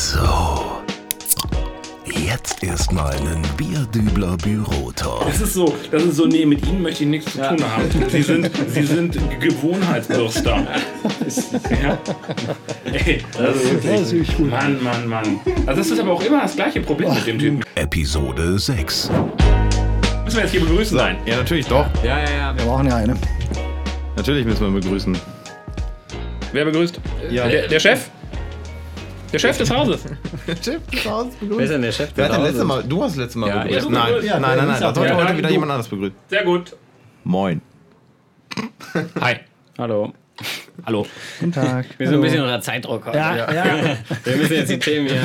So. Jetzt erstmal einen Bierdübler Bürotalk. Das ist so, das ist so, nee, mit Ihnen möchte ich nichts zu tun haben. Sie sind, Sie sind Gewohnheitsbürster. ja. Ey, das ist wirklich. Mann, Mann, Mann. Also das ist aber auch immer das gleiche Problem mit dem Typen. Episode 6. Müssen wir jetzt hier begrüßen sein. Ja, natürlich doch. Ja, ja, ja. Wir brauchen ja eine. Natürlich müssen wir begrüßen. Wer begrüßt? Ja. Der, der Chef? Der Chef des Hauses. Chef des Hauses Wer ist begrüßt. denn der Chef? Wer hat denn des Hauses? Mal? Du hast letztes Mal Ja, begrüßt. ich- Nein, Ja, nein, nein, nein. der Da sollte Ja, heute wieder du. jemand anderes begrüßen. Sehr gut. Moin. Hi. Hallo. Hallo. Guten Tag. Wir sind ein bisschen unter Zeitdruck heute. Ja, ja. Wir müssen jetzt die Themen hier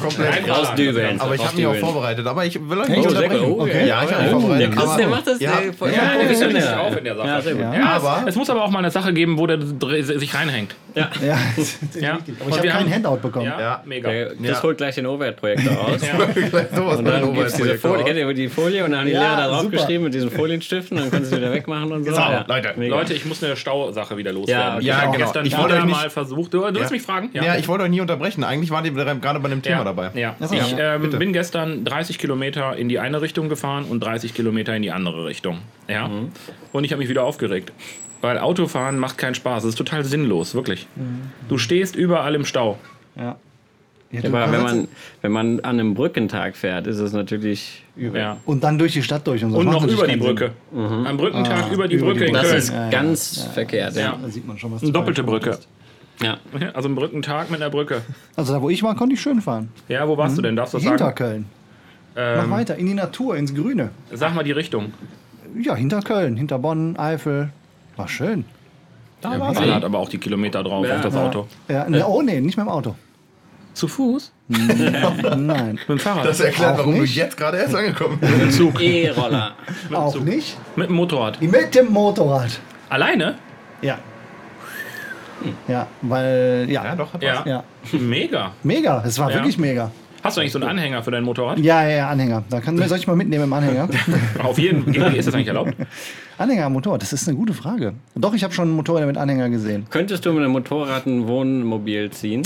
Komplett rausdübeln. Aber ich habe mich auch vorbereitet. Aber ich will euch Echt? nicht Oh, unterbrechen. Oh, Okay. Ja, ich habe mich Oh, vorbereitet. der der macht das Ja, voll Ja, der ist professionell. richtig auf in der Sache. Ja, sehr gut. Ja. Ja, Aber- es, es muss aber auch mal eine Sache geben, wo der sich reinhängt. Ja. ja. Ja. Aber ich habe kein Handout bekommen. Ja, Ja. mega. Ja. holt gleich den Overhead-Projektor aus. Und dann den gibt's diese Folie, kennt ihr die Folie und dann haben die Ja, Lehrer da drauf super. geschrieben mit diesen Folienstiften, dann können sie wieder wegmachen und so. Leute, ich muss eine Stausache wieder loswerden. Ja, ich habe genau. gestern Ich wollte euch nicht- mal versucht. Du, du willst Ja. mich fragen? Ja, ich wollte euch nie unterbrechen. Eigentlich wart ihr gerade bei dem Thema ja, dabei. Ja. Ich ja, ähm, bin gestern 30 Kilometer in die eine Richtung gefahren und 30 Kilometer in die andere Richtung. Ja. Mhm. Und ich habe mich wieder aufgeregt. Weil Autofahren macht keinen Spaß. Es ist total sinnlos, wirklich. Mhm. Du stehst überall im Stau. Ja. Ja, Aber wenn man, wenn man an einem Brückentag fährt, ist es natürlich übel. Ja. Und dann durch die Stadt durch und so. Und Das noch über die Brücke. keinen Am Brückentag Ah, über die über Brücke die in Das. Köln. ist Ja, ja, ganz verkehrt, ja. Da sieht man schon was. Eine doppelte Brücke. ja. Also ein Brückentag mit einer Brücke. Also da, wo ich war, konnte ich schön fahren. Ja, wo warst du denn? Darfst du das Hinter sagen? Köln. Mach Ähm, weiter, in die Natur, ins Grüne. sag mal die Richtung. Ja, hinter Köln, hinter Bonn, Eifel. War schön. Da ja, ballert aber auch die Kilometer drauf Ja. auf das Auto. Ja, ne, oh nee, nicht mit dem Auto. Zu Fuß? Nein, Mit dem Fahrrad? Das erklärt, Auch warum nicht. du jetzt gerade erst angekommen bist. E-Roller. auch nicht. Mit dem Motorrad. Mit dem Motorrad. Alleine? Ja. Ja, weil, ja. Ja, doch. Hat Ja. Ja. Mega. Mega, es war Ja. wirklich mega. Hast du eigentlich so einen Anhänger für dein Motorrad? Ja, ja, ja, Anhänger. Da kann, soll ich mal mitnehmen im Anhänger? Auf jeden Fall. Ist das eigentlich erlaubt? Anhänger am Motorrad, das ist eine gute Frage. Doch, ich habe schon Motorräder mit Anhänger gesehen. Könntest du mit einem Motorrad ein Wohnmobil ziehen?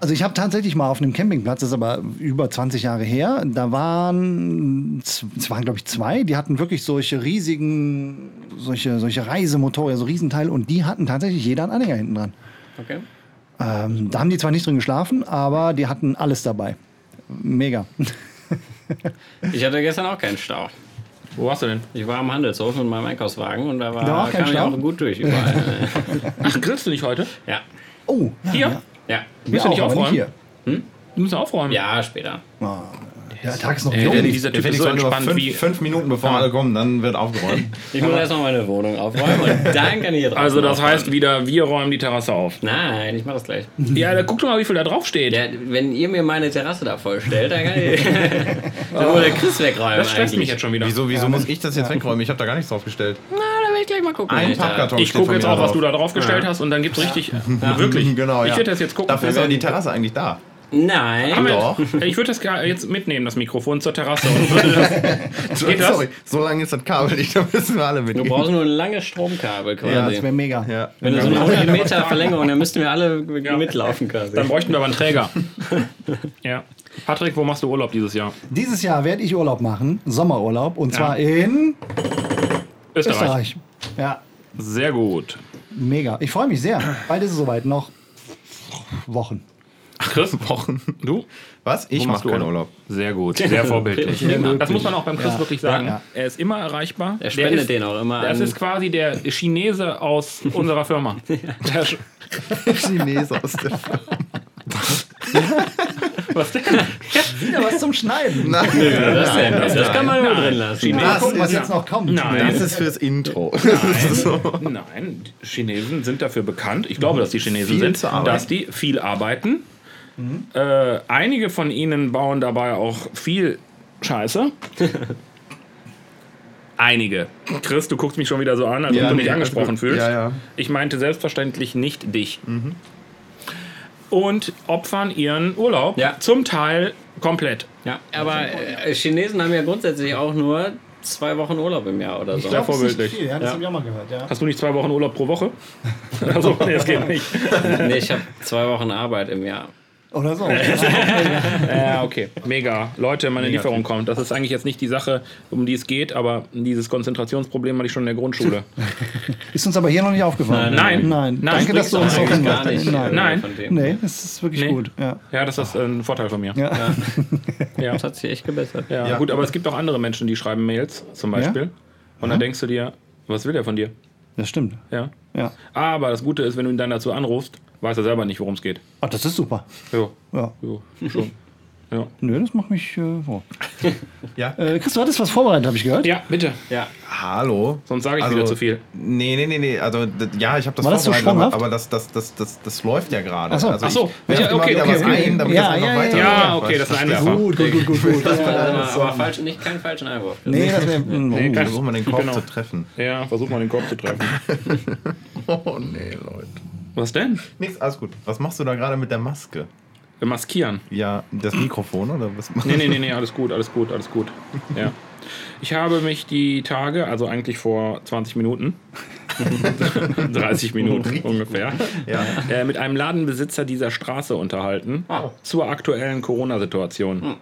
Also ich habe tatsächlich mal auf einem Campingplatz, das ist aber über 20 Jahre her, da waren, es waren glaube ich zwei, die hatten wirklich solche riesigen, solche, solche Reisemotorräder, so Riesenteile und die hatten tatsächlich jeder einen Anhänger hinten dran. Okay. Ähm, da haben die zwar nicht drin geschlafen, aber die hatten alles dabei. Mega. Ich hatte gestern auch keinen Stau. Wo warst du denn? Ich war am Handelshof mit meinem Einkaufswagen und da war, Da war auch kein kam ich Stau? auch gut durch überall. Ach, grillst du nicht heute? ja. Oh, ja, Hier? Ja, Ja. Du nicht auch, aber aufräumen? hier. Du musst aufräumen. Ja, später. Oh, der Tag ist noch Ey, jung. der- dieser Der Typ ist Felix so entspannt fünf, wie. fünf Minuten bevor alle kommen, dann wird aufgeräumt. Ich muss erst noch meine Wohnung aufräumen und dann kann ich hier drauf. Also, das heißt wieder, wir räumen die Terrasse auf. Nein, ich mach das gleich. Ja, da guck doch mal, wie viel da drauf steht. Ja, wenn ihr mir meine Terrasse da vollstellt, dann kann ich. dann muss der Chris wegräumen. Das stresst mich jetzt schon wieder. Wieso, wieso muss ich das jetzt wegräumen? Ich habe da gar nichts draufgestellt. Will ich gleich mal gucken. Ein. Pappkarton Ich gucke jetzt auch, was du da draufgestellt hast und dann gibt's richtig. Wirklich. Genau, Ich ja. würde das jetzt gucken. Dafür ist Wir aber die Terrasse eigentlich da. Nein. Doch. Ich würde das jetzt mitnehmen, das Mikrofon zur Terrasse. Und würde das, geht das? Sorry, so lange ist das Kabel nicht, da müssen wir alle Du mitgehen. brauchst nur ein langes Stromkabel quasi. Ja, das wäre mega. Ja. Wenn du so eine 100 Meter Verlängerung, dann müssten wir alle mitlaufen quasi. Dann bräuchten wir aber einen Träger. ja. Patrick, wo machst du Urlaub dieses Jahr? Dieses Jahr werde ich Urlaub machen, Sommerurlaub, und zwar in Österreich. Österreich. Ja, Sehr gut. mega. Ich freue mich sehr. Bald ist es soweit, noch Wochen. Chris, Wochen. du? Was? Ich mache keinen Urlaub. Sehr gut, sehr vorbildlich. Immer. Das muss man auch beim Chris Ja. wirklich sagen. Ja. Er ist immer erreichbar. Er Der spendet ist, den auch immer Das ist quasi der Chinese aus unserer Firma. Der Chinese aus der was denn? Wieder was zum Schneiden. Nein, das, denn? das kann man nur Nein. drin lassen. Mal Das gucken, was ist- jetzt noch kommt. Nein. das ist fürs Intro. Nein, nein, die Chinesen sind dafür bekannt, ich glaube, dass die Chinesen Viel sind, dass die viel arbeiten. Äh, einige von ihnen bauen dabei auch viel Scheiße. einige. Chris, du guckst mich schon wieder so an, als ob du dich angesprochen fühlst. Ja, ja. Ich meinte selbstverständlich nicht dich. Und opfern ihren Urlaub Ja. zum Teil komplett. Ja, aber äh, Chinesen haben ja grundsätzlich auch nur zwei Wochen Urlaub im Jahr oder so. glaub, das ist nicht vorbildlich. viel. Ja, das Ja. habe ich auch mal gehört. Ja. Hast du nicht zwei Wochen Urlaub pro Woche? Also, nee, das geht nicht. nee, ich habe zwei Wochen Arbeit im Jahr. Oder so. Ja, okay. Mega. Leute, meine Lieferung kommt. Das ist eigentlich jetzt nicht die Sache, um die es geht, aber dieses Konzentrationsproblem hatte ich schon in der Grundschule. Ist uns aber hier noch nicht aufgefallen. Nein. Nein. Nein. Danke, dass du uns gar nicht. Nein. Nein. Nee, das ist wirklich Nee. gut. Ja. Ja, das ist ein Vorteil von mir. Ja. Ja. Das hat sich echt gebessert. Ja, Ja. gut, aber es gibt auch andere Menschen, die schreiben Mails zum Beispiel. Und dann denkst du dir, was will der von dir? Das stimmt. Ja. Ja. Aber das Gute ist, wenn du ihn dann dazu anrufst, weiß er selber nicht, worum es geht. Ach, das ist super. Jo, Ja. jo, schon. Ja. Nö, das macht mich äh, froh. Ja. Äh, Chris, du hattest was vorbereitet, habe ich gehört. ja, bitte. Ja. Hallo. Sonst sage ich Also, wieder zu viel. Nee, nee, nee, nee. Also, ja, ich habe das War das so vorbereitet, aber, sprunghaft? aber das, das, das, das, das läuft ja gerade. Ach so. also Ach so. Ich Ja, okay, okay, was okay. ein, damit Ja, das einfach ja, weiter Ja, okay, das ist ein Einwerfer. Gut, gut, gut, gut. gut. Aber, aber falsch, nicht keinen falschen Einwurf. Nee, das wäre. Nee, kein- Versuchen wir den Korb Genau. zu treffen. Ja, versuch mal den Korb zu treffen. Oh, nee, Leute. Was denn? Nix, alles gut. Was machst du da gerade mit der Maske? Wir maskieren. Ja, das Mikrofon oder was? Nee, nee, nee, nee, alles gut, alles gut, alles gut. Ja. Ich habe mich die Tage, also eigentlich vor 20 Minuten, 30 Minuten ungefähr, Ja. äh, mit einem Ladenbesitzer dieser Straße unterhalten zur aktuellen Corona-Situation.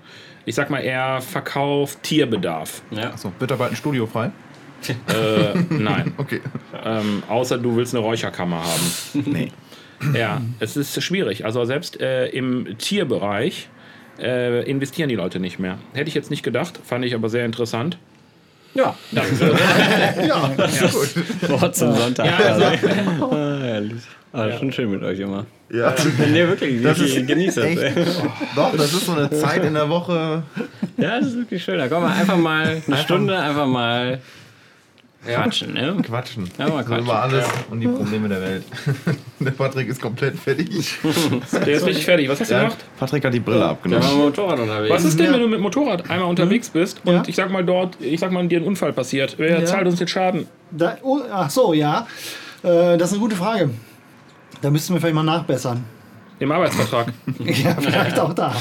Ich sag mal, er verkauft Tierbedarf. Ja. Achso, wird da bald ein Studio frei? Äh, nein. Okay. Ähm, außer du willst eine Räucherkammer haben. Nee. Ja, es ist schwierig. Also selbst äh, im Tierbereich äh, investieren die Leute nicht mehr. Hätte ich jetzt nicht gedacht, fand ich aber sehr interessant. Ja, danke. Ja, gut. Wort zum Sonntag. Ja, also, Ah, herrlich. Ah, schon schön mit euch immer. Ja. Nee, wirklich. Das ich ist genieße das. echt-. Doch, das ist so eine Zeit in der Woche. Ja, das ist wirklich schön. Da kommen wir einfach mal eine Stunde einfach mal quatschen. Ne? Quatschen. Ja, mal quatschen. über alles und die Probleme der Welt. Der Patrick ist komplett fertig. der ist richtig fertig. Was hast du Ja, gemacht? Patrick hat die Brille abgenommen. wir mit dem Motorrad unterwegs. Was ist denn, wenn du mit Motorrad einmal unterwegs bist und Ja. ich sag mal dort, ich sag mal, dir ein Unfall passiert? Wer Ja. zahlt uns den Schaden? Da, oh, ach so, ja. Äh, das ist eine gute Frage. Da müssten wir vielleicht mal nachbessern. Im Arbeitsvertrag. Ja, vielleicht auch da.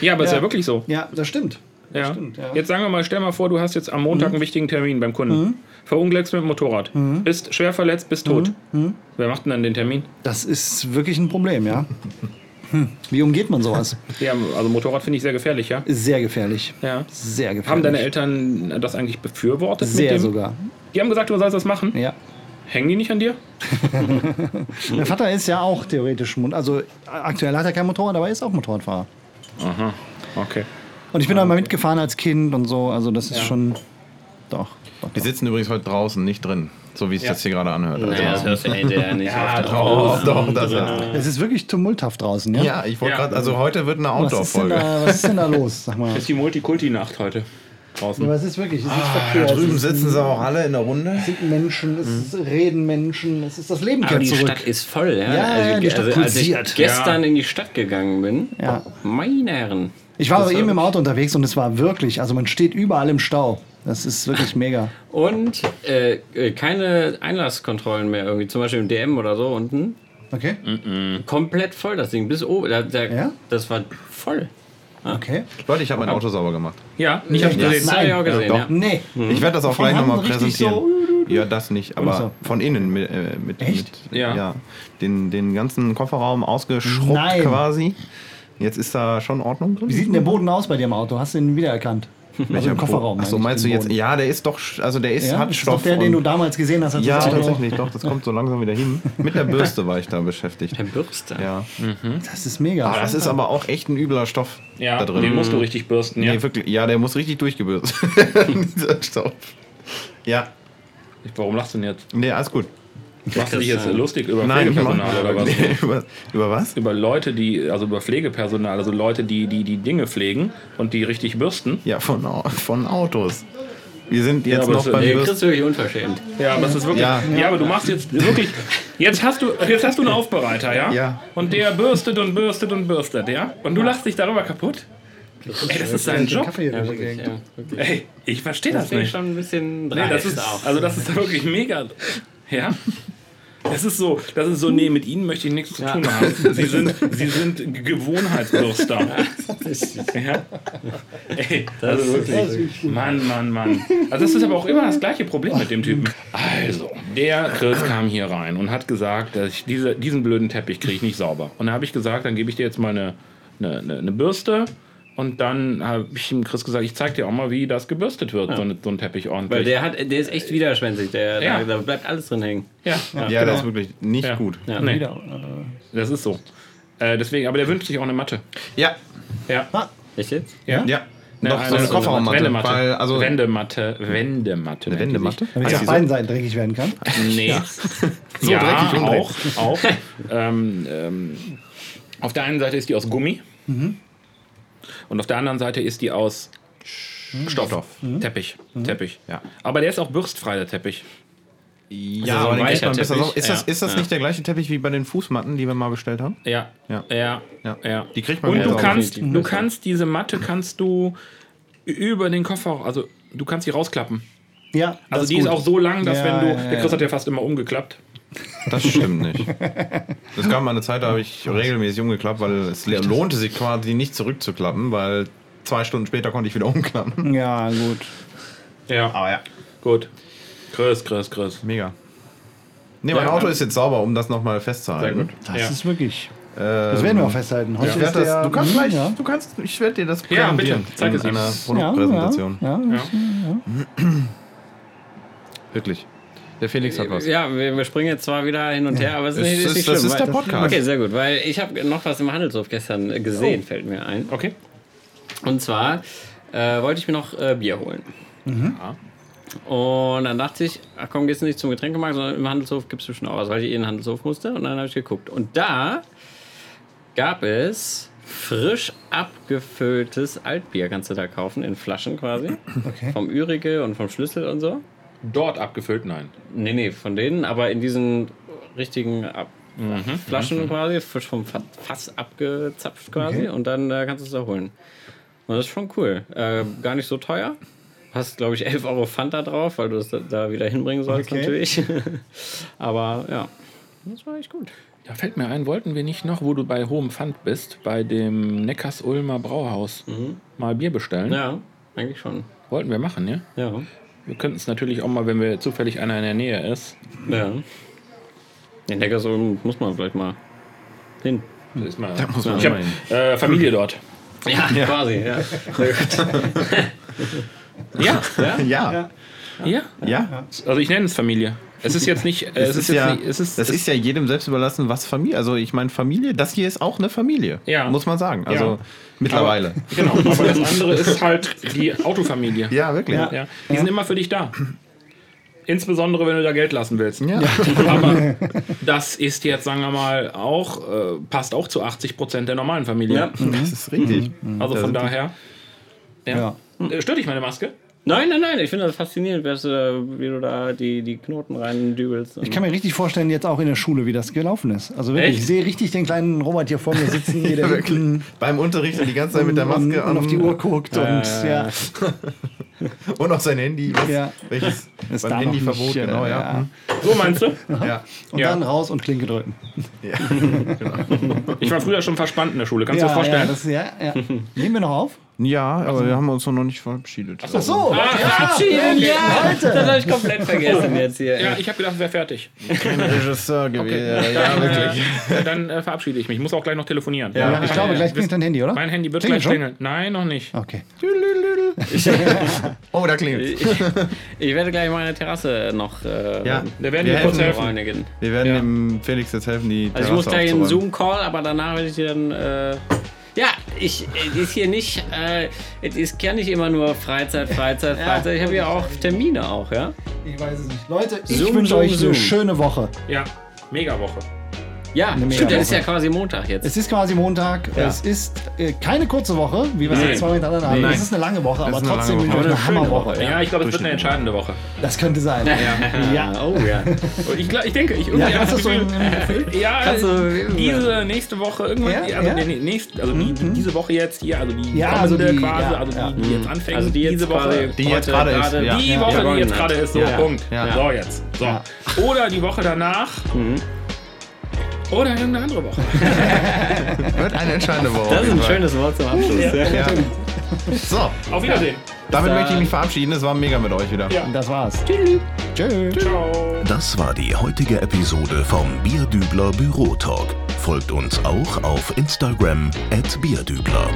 ja, aber ist Ja. ja wirklich so. Ja, das stimmt. Ja. stimmt, ja. Jetzt sagen wir mal, stell mal vor, du hast jetzt am Montag einen wichtigen Termin beim Kunden. Verunglückst mit dem Motorrad. Bist schwer verletzt, bist tot. Wer macht denn dann den Termin? Das ist wirklich ein Problem, ja. Hm. Wie umgeht man sowas? Ja, also Motorrad finde ich sehr gefährlich, ja? Sehr gefährlich. Ja. Sehr gefährlich. Haben deine Eltern das eigentlich befürwortet? Sehr sogar. Die haben gesagt, du sollst das machen. Ja. Hängen die nicht an dir? Mein Vater ist ja auch theoretisch, also aktuell hat er kein Motorrad, aber er ist auch Motorradfahrer. Aha, okay. Und ich bin da mal mitgefahren als Kind und so, also das ist schon. Doch. doch, Wir doch. sitzen übrigens heute draußen, nicht drin. So wie es Ja. jetzt hier gerade anhört. Also, Naja, das hörst du ja hinterher nicht. Ja. Oh, doch, das ist. Es ist wirklich tumulthaft draußen, ja? Ja, ich wollte Ja. gerade, also heute wird eine was, ist denn Outdoor-Folge. da, was ist denn da los? Sag mal. Das ist die Multikulti-Nacht heute draußen. Aber es ist wirklich, es ist Da verkehrt. drüben es ist- sitzen sie auch alle in der Runde. Es sind Menschen, es ist reden Menschen, es ist das Leben Aber die zurück. Stadt ist voll, ja. Ja, also, die Stadt also, als ich gestern in die Stadt gegangen bin, Ja. meine Herren. Ich war aber eben im Auto unterwegs und es war wirklich, also man steht überall im Stau. Das ist wirklich mega. Und äh, äh, keine Einlasskontrollen mehr irgendwie, zum Beispiel im DM oder so unten. Okay? Komplett voll das Ding, bis oben. Da, da, Ja? Das war voll. Okay. Leute, ich habe mein Auto sauber gemacht. Ja, ich hab's Ja. gesehen. Das habe ich auch gesehen, doch. ja. Nee. Ich werde das auch Von gleich nochmal präsentieren. so- ja, das nicht, aber so. von innen mit, äh, mit, Echt? mit Ja. den, den ganzen Kofferraum ausgeschrubbt Nein. quasi. Jetzt ist da schon Ordnung drin. Wie sieht denn der Boden aus bei dir im Auto? Hast du ihn wiedererkannt? Also im Kofferraum. Achso, meinst du jetzt? Boden. Ja, der ist doch, also der ist, Ja? hat Ist Stoff. der, den du damals gesehen hast? Als ja, tatsächlich, doch, das kommt so langsam wieder hin. Mit der Bürste war ich da beschäftigt. Der Bürste. Ja. Das ist mega. Aber das ist aber auch echt ein übler Stoff Ja, da drin. den musst du richtig bürsten, ja. Nee, wirklich, ja, der muss richtig durchgebürstet werden, dieser Stoff. Ja, Warum lachst du denn jetzt? nee, alles gut. Machst du dich jetzt lustig über Nein, Pflegepersonal oder was? nee, über, über was? Über Leute, die, also über Pflegepersonal, also Leute, die die, die Dinge pflegen und die richtig bürsten. Ja, von, von Autos. Wir sind jetzt aber noch das- beim Nee. Chris ist wirklich unverschämt. Ja, aber das ist wirklich. Ja. Ja. aber du machst jetzt wirklich. Jetzt hast du, jetzt hast du einen Aufbereiter, ja? Ja. Und der bürstet und bürstet und bürstet, ja? Und du lachst dich darüber kaputt? Ey, das ist sein Job. Kaffee Ja, wirklich, ja, wirklich. Ey, ich verstehe Das das nicht. schon ein bisschen Nee, das ist, auch. also das ist wirklich mega. Ja? Das ist so, das ist so, nee, mit ihnen möchte ich nichts zu tun haben. Sie sind, sie sind Gewohnheitsbürster. ja. Ey, also wirklich. Mann, Mann, Mann. Also das ist aber auch immer das gleiche Problem mit dem Typen. Also, der Chris kam hier rein und hat gesagt, dass ich diese, diesen blöden Teppich kriege ich nicht sauber. Und dann habe ich gesagt, dann gebe ich dir jetzt mal eine, eine, eine Bürste. Und dann habe ich ihm Chris gesagt, ich zeig dir auch mal, wie das gebürstet wird, so, eine, so ein Teppich ordentlich. Weil der hat, der ist echt widerspenstig. Der, Ja. da, da bleibt alles drin hängen. ja, Ja, genau. das ist wirklich nicht Ja. gut. Ja. Nee, das ist so. Äh, deswegen, aber der wünscht sich auch eine Matte. Ja, Ja. Echt jetzt? Ja. ja. Ne, Doch, so eine Kofferraummatte. Wendematte. Weil, also, Wendematte. Wendematte. eine Wendematte? damit die auf so? beiden Seiten dreckig werden kann. Nee. So ja, dreckig und auch. auch. ähm, ähm, auf der einen Seite ist die aus Gummi. Und auf der anderen Seite ist die aus Stoff. Stoff. Teppich. Teppich. Ja. Aber der ist auch bürstfrei, der Teppich. Ja, Also so Teppich. sauber. Ist das, Ja. ist das nicht der gleiche Teppich wie bei den Fußmatten, die wir mal bestellt haben? Ja. Ja. Ja. Ja. ja. Die kriegt man Und du kannst, du besser. kannst diese Matte kannst du über den Koffer, also du kannst sie rausklappen. Ja, Also das die ist gut. auch so lang, dass Ja, wenn du, ja, der ja. Chris hat ja fast immer umgeklappt. Das stimmt nicht. Es gab mal eine Zeit, da habe ich regelmäßig umgeklappt, weil es lohnte sich quasi nicht zurückzuklappen, weil zwei Stunden später konnte ich wieder umklappen. Ja, gut. Ja. Aber ja, Gut. Chris, Chris, Chris. mega. Nee, mein Ja, Auto ja. ist jetzt sauber, um das nochmal festzuhalten. Sehr gut. Das ja. ist wirklich. Ähm, Das werden wir auch festhalten. Heute ist der, das, du kannst gleich, Ja. du kannst, ich werde dir das Ja, bitte. Zeig in es einer Ja, Produktpräsentation. Ja, ja. Ja. Wirklich. Der Felix hat was. Ja, wir, wir springen jetzt zwar wieder hin und her, aber es ist, nicht, ist nicht das schlimm. ist der Podcast. Okay, sehr gut, weil ich habe noch was im Handelshof gestern äh, gesehen, fällt mir ein. Okay. Und zwar äh, wollte ich mir noch äh, Bier holen. Und dann dachte ich, ach komm, gehst du nicht zum Getränkemarkt, sondern im Handelshof gibt es bestimmt auch was, weil ich eh in den Handelshof musste. Und dann habe ich geguckt. Und da gab es frisch abgefülltes Altbier, kannst du da kaufen, in Flaschen quasi. Okay. Vom Ürige und vom Schlüssel und so. Dort abgefüllt, nein. Nee, nee, von denen, aber in diesen richtigen Ab Flaschen quasi, frisch vom Fa- Fass abgezapft quasi Okay. und dann äh, kannst du es da holen. Und das ist schon cool. Äh, gar nicht so teuer. Hast, glaube ich, 11 Euro Pfand da drauf, weil du es da, da wieder hinbringen sollst Okay. natürlich. aber ja, das war echt gut. Da fällt mir ein, wollten wir nicht noch, wo du bei hohem Pfand bist, bei dem Neckars-Ulmer Brauhaus mal Bier bestellen? Ja, eigentlich schon. Wollten wir machen, ja? Ja. Wir könnten es natürlich auch mal, wenn wir zufällig einer in der Nähe ist. Ja. Den Neckarsulm muss man vielleicht mal hin. Das ist mal, muss man ich habe äh, Familie dort. Ja, quasi, ja. Gut. Ja, Ja, ja. ja. Also ich nenne es Familie. Es ist jetzt nicht. Äh, Es es ist ja, nicht, es ist, das es, ist ja jedem selbst überlassen, was Familie. Also ich meine Familie, das hier ist auch eine Familie, Ja. muss man sagen. Also Ja. mittlerweile. Genau. Aber das andere ist halt die Autofamilie. ja, wirklich. Ja. Ja, die sind immer für dich da. Insbesondere, wenn du da Geld lassen willst. Ja. Aber das ist jetzt, sagen wir mal, auch, äh, passt auch zu 80 Prozent der normalen Familie. Ja. Das ist richtig. Also Da von daher. Ja. Äh, Stört dich meine Maske? Nein, nein, nein, ich finde das faszinierend, wie du da, wie du da die, die Knoten rein dübelst. Ich kann mir richtig vorstellen, jetzt auch in der Schule, wie das gelaufen ist. Also wirklich, Echt? ich sehe richtig den kleinen Robert hier vor mir sitzen, hier der Beim Unterricht die ganze Zeit mit der und, Maske und auf die an Uhr guckt und ja. und auf sein Handy. Was, Ja. Welches? Ist beim Handyverbot, äh, genau, ja. ja. So meinst du? Hm. ja. Und Ja. dann raus und Klinke drücken. Ich war früher schon verspannt in der Schule. Kannst du dir das Ja, vorstellen? das, ja, ja. Nehmen wir noch auf? Ja, aber wir haben uns noch nicht verabschiedet. Ach so, Verabschieden, ja! Das habe ich komplett vergessen jetzt hier. ja, ich habe gedacht, es wäre fertig. Ein Regisseur gewesen. Okay. Ja, Dann, wirklich. Äh, dann äh, verabschiede ich mich. Ich muss auch gleich noch telefonieren. Ja, ich glaube, gleich klingt dein Handy, oder? Mein Handy wird Klingelt gleich schon? klingeln. Nein, noch nicht. Okay. Oh, da klingelt Ich, ich werde gleich meine Terrasse noch äh, Ja, Da werden wir wir kurz helfen. reinigen. Wir werden Ja. dem Felix jetzt helfen, die Also ich muss Terrasse gleich einen. Zoom-Call, aber danach werde ich dir dann. Äh, ja, ich es ist hier nicht. Äh, es ist ja nicht immer nur Freizeit, Freizeit, Freizeit. Ich habe hier auch Termine auch, ja. Ich weiß es nicht. Leute, ich Zoom, wünsche Zoom, euch Zoom. eine schöne Woche. Ja, mega Woche. Ja, Eine stimmt, Mega-Woche. ist ja quasi Montag jetzt. Es ist quasi Montag. Ja. Es ist äh, keine kurze Woche, wie wir es Nee. jetzt zwei hintereinander haben. Nee. Es ist eine lange Woche, Das aber trotzdem eine, Woche. Aber eine Hammerwoche. Woche, Ja, ich glaube, es wird eine entscheidende Woche. Das könnte sein. Ja. Oh ja. Und ich, glaub, ich denke, ich Ja, irgendwie hast du so das im, Gefühl? Ja, Kannst du- diese nächste Woche irgendwann, Ja, also ja. nee, nee, nächst, also die, die, diese Woche jetzt hier, also die Ja, kommende also die- quasi, ja, also die, ja. die jetzt anfängt, Also die jetzt diese Woche. Die jetzt gerade ist, ja. Die Ja. Woche, die jetzt gerade ist, so, Ja. Punkt. Ja. So jetzt. So. Ja. Oder die Woche danach. Oder irgendeine andere Woche. Wird eine entscheidende Woche. Das ist ein schönes Wort zum Abschluss. Ja. Ja. So, Auf Wiedersehen. damit möchte ich mich verabschieden. Es war mega mit euch wieder. Ja. Das war's. Tschüss. Tschüss. Ciao. Das war die heutige Episode vom Bierdübler Büro Talk. Folgt uns auch auf Instagram at Bierdübler.